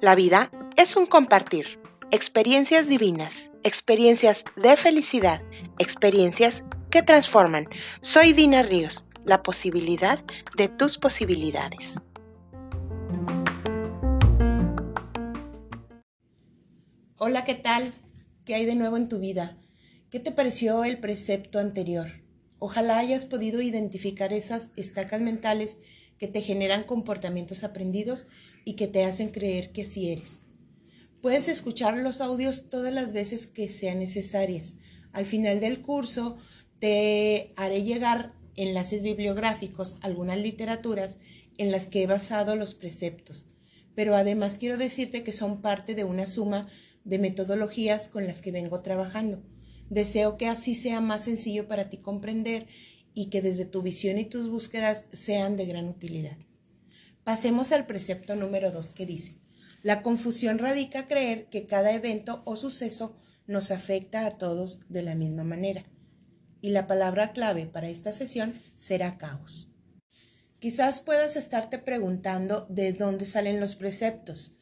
La vida es un compartir, experiencias divinas, experiencias de felicidad, experiencias que transforman. Soy Dina Ríos, la posibilidad de tus posibilidades. Hola, ¿qué tal? ¿Qué hay de nuevo en tu vida? ¿Qué te pareció el precepto anterior? Ojalá hayas podido identificar esas estacas mentales que te generan comportamientos aprendidos y que te hacen creer que así eres. Puedes escuchar los audios todas las veces que sean necesarias. Al final del curso te haré llegar enlaces bibliográficos, algunas literaturas en las que he basado los preceptos. Pero además quiero decirte que son parte de una suma de metodologías con las que vengo trabajando. Deseo que así sea más sencillo para ti comprender y que desde tu visión y tus búsquedas sean de gran utilidad. Pasemos al precepto número 2 que dice, la confusión radica creer que cada evento o suceso nos afecta a todos de la misma manera. Y la palabra clave para esta sesión será caos. Quizás puedas estarte preguntando de dónde salen los preceptos.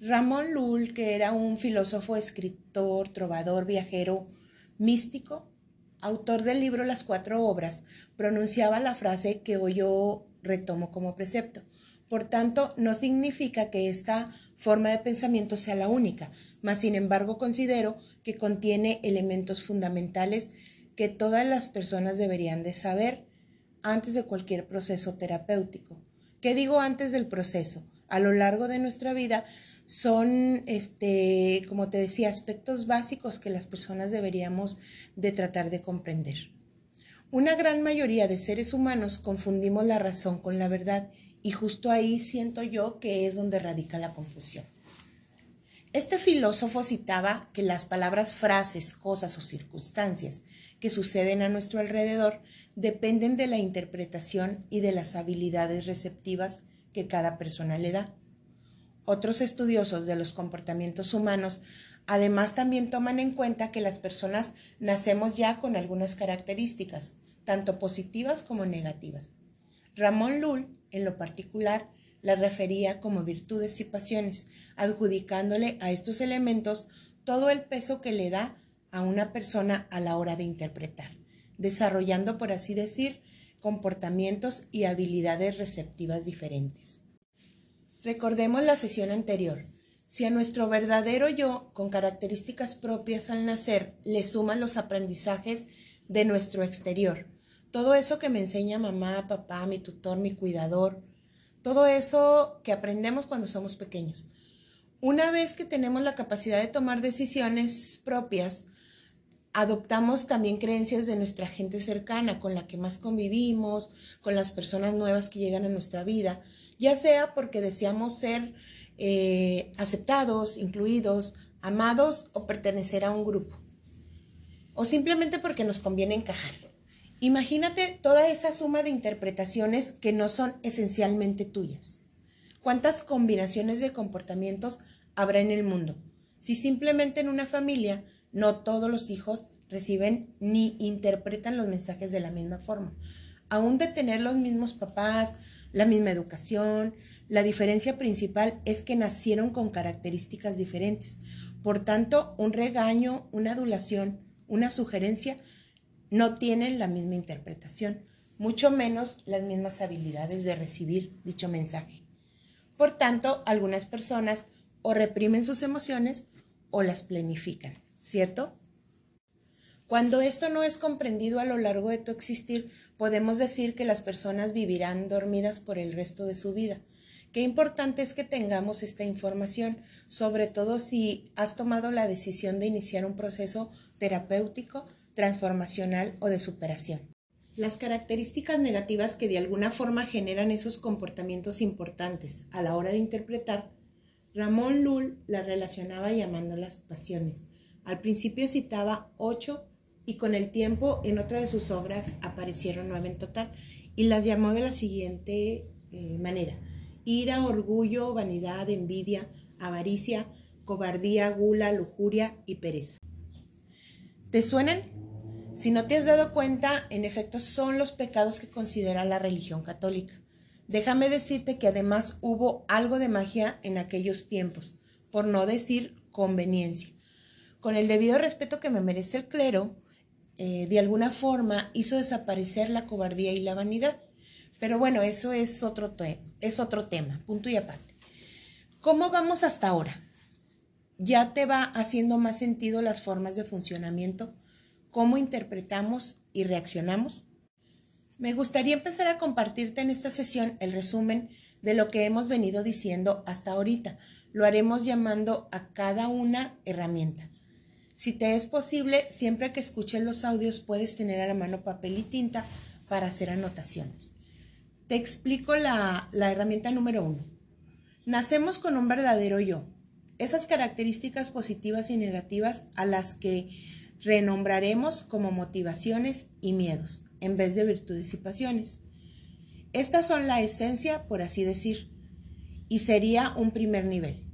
Ramón Lull, que era un filósofo, escritor, trovador, viajero, místico, autor del libro Las Cuatro Obras, pronunciaba la frase que hoy yo retomo como precepto. Por tanto, no significa que esta forma de pensamiento sea la única, mas sin embargo considero que contiene elementos fundamentales que todas las personas deberían de saber antes de cualquier proceso terapéutico. ¿Qué digo antes del proceso? A lo largo de nuestra vida son, este, como te decía, aspectos básicos que las personas deberíamos de tratar de comprender. Una gran mayoría de seres humanos confundimos la razón con la verdad y justo ahí siento yo que es donde radica la confusión. Este filósofo citaba que las palabras, frases, cosas o circunstancias que suceden a nuestro alrededor dependen de la interpretación y de las habilidades receptivas que cada persona le da. Otros estudiosos de los comportamientos humanos además también toman en cuenta que las personas nacemos ya con algunas características, tanto positivas como negativas. Ramón Lull, en lo particular, las refería como virtudes y pasiones, adjudicándole a estos elementos todo el peso que le da a una persona a la hora de interpretar, desarrollando, por así decir, comportamientos y habilidades receptivas diferentes. Recordemos la sesión anterior. Si a nuestro verdadero yo, con características propias al nacer, le suman los aprendizajes de nuestro exterior, todo eso que me enseña mamá, papá, mi tutor, mi cuidador, todo eso que aprendemos cuando somos pequeños. Una vez que tenemos la capacidad de tomar decisiones propias, adoptamos también creencias de nuestra gente cercana, con la que más convivimos, con las personas nuevas que llegan a nuestra vida ya sea porque deseamos ser eh, aceptados, incluidos, amados o pertenecer a un grupo, o simplemente porque nos conviene encajar. Imagínate toda esa suma de interpretaciones que no son esencialmente tuyas. ¿Cuántas combinaciones de comportamientos habrá en el mundo? Si simplemente en una familia no todos los hijos reciben ni interpretan los mensajes de la misma forma. Aún de tener los mismos papás, la misma educación. La diferencia principal es que nacieron con características diferentes. Por tanto, un regaño, una adulación, una sugerencia no tienen la misma interpretación, mucho menos las mismas habilidades de recibir dicho mensaje. Por tanto, algunas personas o reprimen sus emociones o las planifican, ¿cierto? Cuando esto no es comprendido a lo largo de tu existir, podemos decir que las personas vivirán dormidas por el resto de su vida. Qué importante es que tengamos esta información, sobre todo si has tomado la decisión de iniciar un proceso terapéutico, transformacional o de superación. Las características negativas que de alguna forma generan esos comportamientos importantes a la hora de interpretar, Ramón Lull las relacionaba llamándolas pasiones. Al principio citaba ocho y con el tiempo en otra de sus obras aparecieron nueve en total y las llamó de la siguiente eh, manera. Ira, orgullo, vanidad, envidia, avaricia, cobardía, gula, lujuria y pereza. ¿Te suenan? Si no te has dado cuenta, en efecto son los pecados que considera la religión católica. Déjame decirte que además hubo algo de magia en aquellos tiempos, por no decir conveniencia. Con el debido respeto que me merece el clero, eh, de alguna forma hizo desaparecer la cobardía y la vanidad. Pero bueno, eso es otro, es otro tema, punto y aparte. ¿Cómo vamos hasta ahora? ¿Ya te va haciendo más sentido las formas de funcionamiento? ¿Cómo interpretamos y reaccionamos? Me gustaría empezar a compartirte en esta sesión el resumen de lo que hemos venido diciendo hasta ahorita. Lo haremos llamando a cada una herramienta. Si te es posible, siempre que escuches los audios puedes tener a la mano papel y tinta para hacer anotaciones. Te explico la, la herramienta número uno. Nacemos con un verdadero yo. Esas características positivas y negativas a las que renombraremos como motivaciones y miedos en vez de virtudes y pasiones. Estas son la esencia, por así decir, y sería un primer nivel.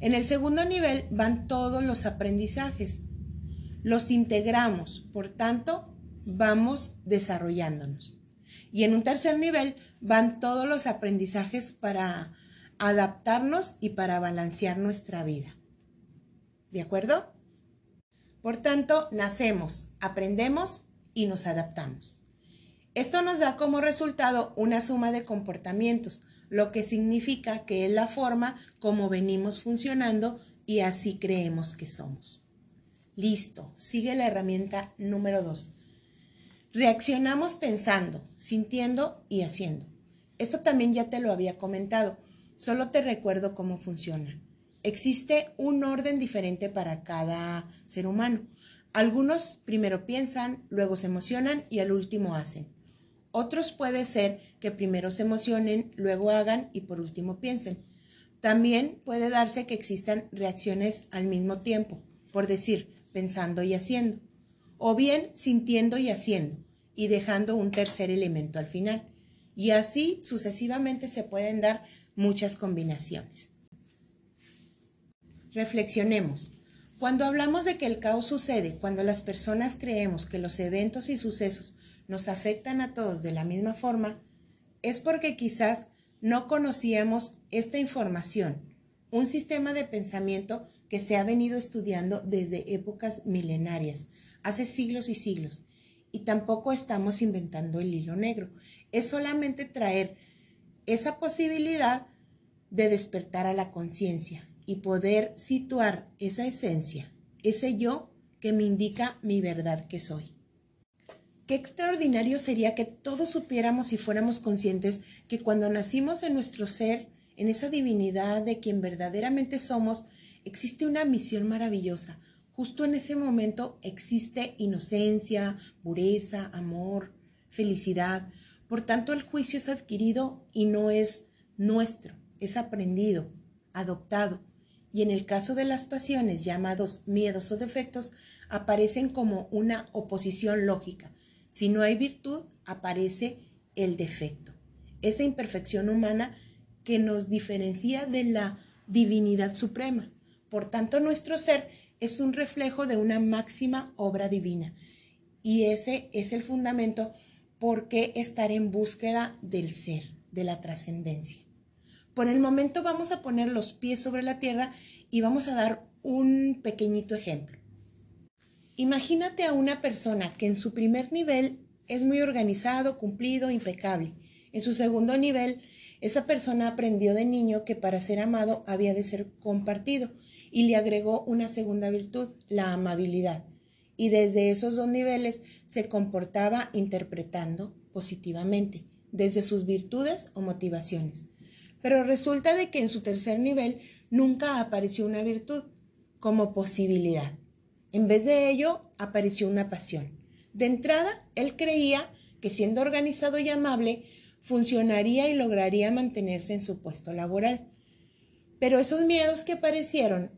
En el segundo nivel van todos los aprendizajes. Los integramos, por tanto, vamos desarrollándonos. Y en un tercer nivel van todos los aprendizajes para adaptarnos y para balancear nuestra vida. ¿De acuerdo? Por tanto, nacemos, aprendemos y nos adaptamos. Esto nos da como resultado una suma de comportamientos, lo que significa que es la forma como venimos funcionando y así creemos que somos. Listo, sigue la herramienta número 2. Reaccionamos pensando, sintiendo y haciendo. Esto también ya te lo había comentado, solo te recuerdo cómo funciona. Existe un orden diferente para cada ser humano. Algunos primero piensan, luego se emocionan y al último hacen. Otros puede ser que primero se emocionen, luego hagan y por último piensen. También puede darse que existan reacciones al mismo tiempo, por decir, pensando y haciendo, o bien sintiendo y haciendo, y dejando un tercer elemento al final. Y así sucesivamente se pueden dar muchas combinaciones. Reflexionemos. Cuando hablamos de que el caos sucede cuando las personas creemos que los eventos y sucesos nos afectan a todos de la misma forma, es porque quizás no conocíamos esta información, un sistema de pensamiento que se ha venido estudiando desde épocas milenarias, hace siglos y siglos, y tampoco estamos inventando el hilo negro, es solamente traer esa posibilidad de despertar a la conciencia y poder situar esa esencia, ese yo que me indica mi verdad que soy. Qué extraordinario sería que todos supiéramos y fuéramos conscientes que cuando nacimos en nuestro ser, en esa divinidad de quien verdaderamente somos, existe una misión maravillosa. Justo en ese momento existe inocencia, pureza, amor, felicidad. Por tanto, el juicio es adquirido y no es nuestro, es aprendido, adoptado. Y en el caso de las pasiones llamados miedos o defectos, aparecen como una oposición lógica si no hay virtud, aparece el defecto, esa imperfección humana que nos diferencia de la divinidad suprema. Por tanto, nuestro ser es un reflejo de una máxima obra divina. Y ese es el fundamento por qué estar en búsqueda del ser, de la trascendencia. Por el momento vamos a poner los pies sobre la tierra y vamos a dar un pequeñito ejemplo. Imagínate a una persona que en su primer nivel es muy organizado, cumplido, impecable. En su segundo nivel, esa persona aprendió de niño que para ser amado había de ser compartido y le agregó una segunda virtud, la amabilidad. Y desde esos dos niveles se comportaba interpretando positivamente, desde sus virtudes o motivaciones. Pero resulta de que en su tercer nivel nunca apareció una virtud como posibilidad. En vez de ello, apareció una pasión. De entrada, él creía que siendo organizado y amable, funcionaría y lograría mantenerse en su puesto laboral. Pero esos miedos que aparecieron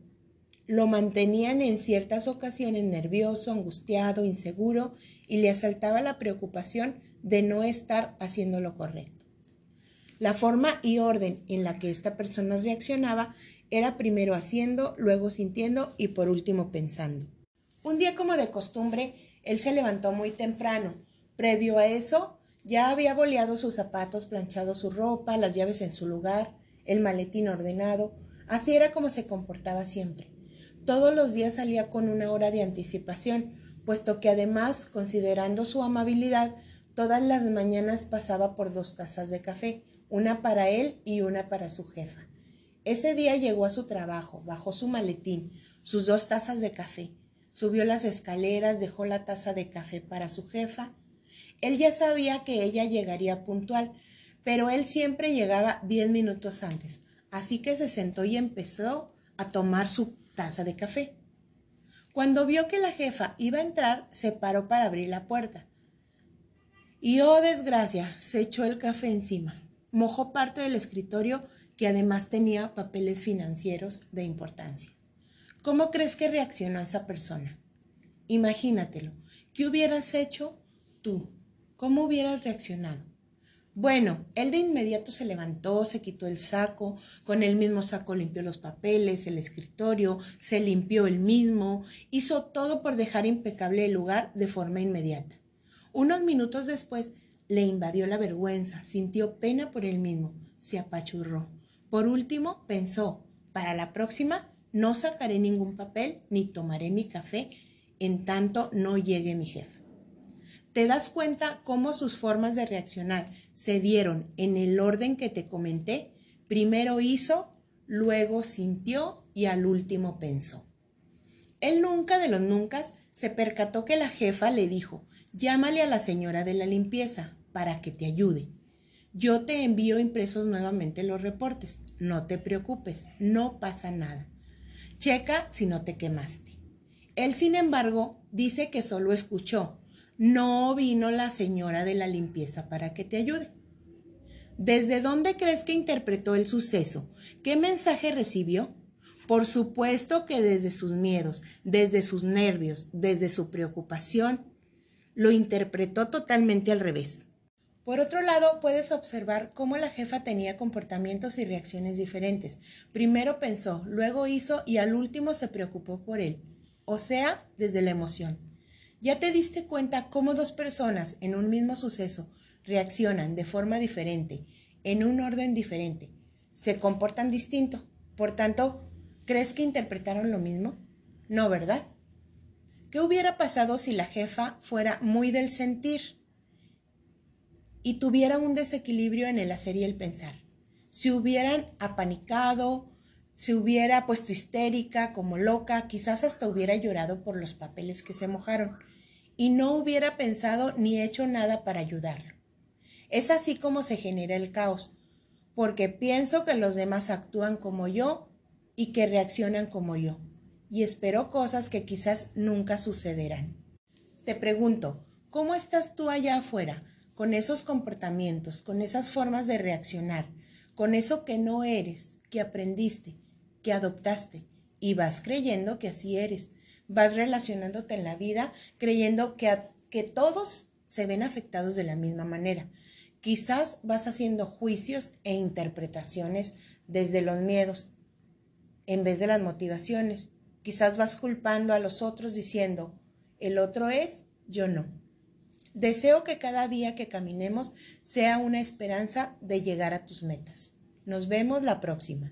lo mantenían en ciertas ocasiones nervioso, angustiado, inseguro y le asaltaba la preocupación de no estar haciendo lo correcto. La forma y orden en la que esta persona reaccionaba era primero haciendo, luego sintiendo y por último pensando. Un día como de costumbre, Él se levantó muy temprano. Previo a eso, ya había boleado sus zapatos, planchado su ropa, las llaves en su lugar, el maletín ordenado. Así era como se comportaba siempre. Todos los días salía con una hora de anticipación, puesto que además, considerando su amabilidad, todas las mañanas pasaba por dos tazas de café, una para él y una para su jefa. Ese día llegó a su trabajo, bajó su maletín, sus dos tazas de café, subió las escaleras, dejó la taza de café para su jefa. Él ya sabía que ella llegaría puntual, pero él siempre llegaba diez minutos antes, así que se sentó y empezó a tomar su taza de café. Cuando vio que la jefa iba a entrar, se paró para abrir la puerta. Y oh desgracia, se echó el café encima. Mojó parte del escritorio que además tenía papeles financieros de importancia. ¿Cómo crees que reaccionó esa persona? Imagínatelo. ¿Qué hubieras hecho tú? ¿Cómo hubieras reaccionado? Bueno, él de inmediato se levantó, se quitó el saco, con el mismo saco limpió los papeles, el escritorio, se limpió el mismo, hizo todo por dejar impecable el lugar de forma inmediata. Unos minutos después le invadió la vergüenza, sintió pena por él mismo, se apachurró. Por último, pensó, para la próxima no sacaré ningún papel ni tomaré mi café en tanto no llegue mi jefe te das cuenta cómo sus formas de reaccionar se dieron en el orden que te comenté. Primero hizo, luego sintió y al último pensó. Él nunca de los nunca se percató que la jefa le dijo, llámale a la señora de la limpieza para que te ayude. Yo te envío impresos nuevamente los reportes. No te preocupes, no pasa nada. Checa si no te quemaste. Él, sin embargo, dice que solo escuchó, no vino la señora de la limpieza para que te ayude. ¿Desde dónde crees que interpretó el suceso? ¿Qué mensaje recibió? Por supuesto que desde sus miedos, desde sus nervios, desde su preocupación, lo interpretó totalmente al revés. Por otro lado, puedes observar cómo la jefa tenía comportamientos y reacciones diferentes. Primero pensó, luego hizo y al último se preocupó por él, o sea, desde la emoción. ¿Ya te diste cuenta cómo dos personas en un mismo suceso reaccionan de forma diferente, en un orden diferente, se comportan distinto? Por tanto, ¿crees que interpretaron lo mismo? No, ¿verdad? ¿Qué hubiera pasado si la jefa fuera muy del sentir y tuviera un desequilibrio en el hacer y el pensar? Si hubieran apanicado, si hubiera puesto histérica, como loca, quizás hasta hubiera llorado por los papeles que se mojaron y no hubiera pensado ni hecho nada para ayudarlo. Es así como se genera el caos, porque pienso que los demás actúan como yo y que reaccionan como yo, y espero cosas que quizás nunca sucederán. Te pregunto, ¿cómo estás tú allá afuera, con esos comportamientos, con esas formas de reaccionar, con eso que no eres, que aprendiste, que adoptaste, y vas creyendo que así eres? vas relacionándote en la vida creyendo que, que todos se ven afectados de la misma manera. Quizás vas haciendo juicios e interpretaciones desde los miedos en vez de las motivaciones. Quizás vas culpando a los otros diciendo, el otro es, yo no. Deseo que cada día que caminemos sea una esperanza de llegar a tus metas. Nos vemos la próxima.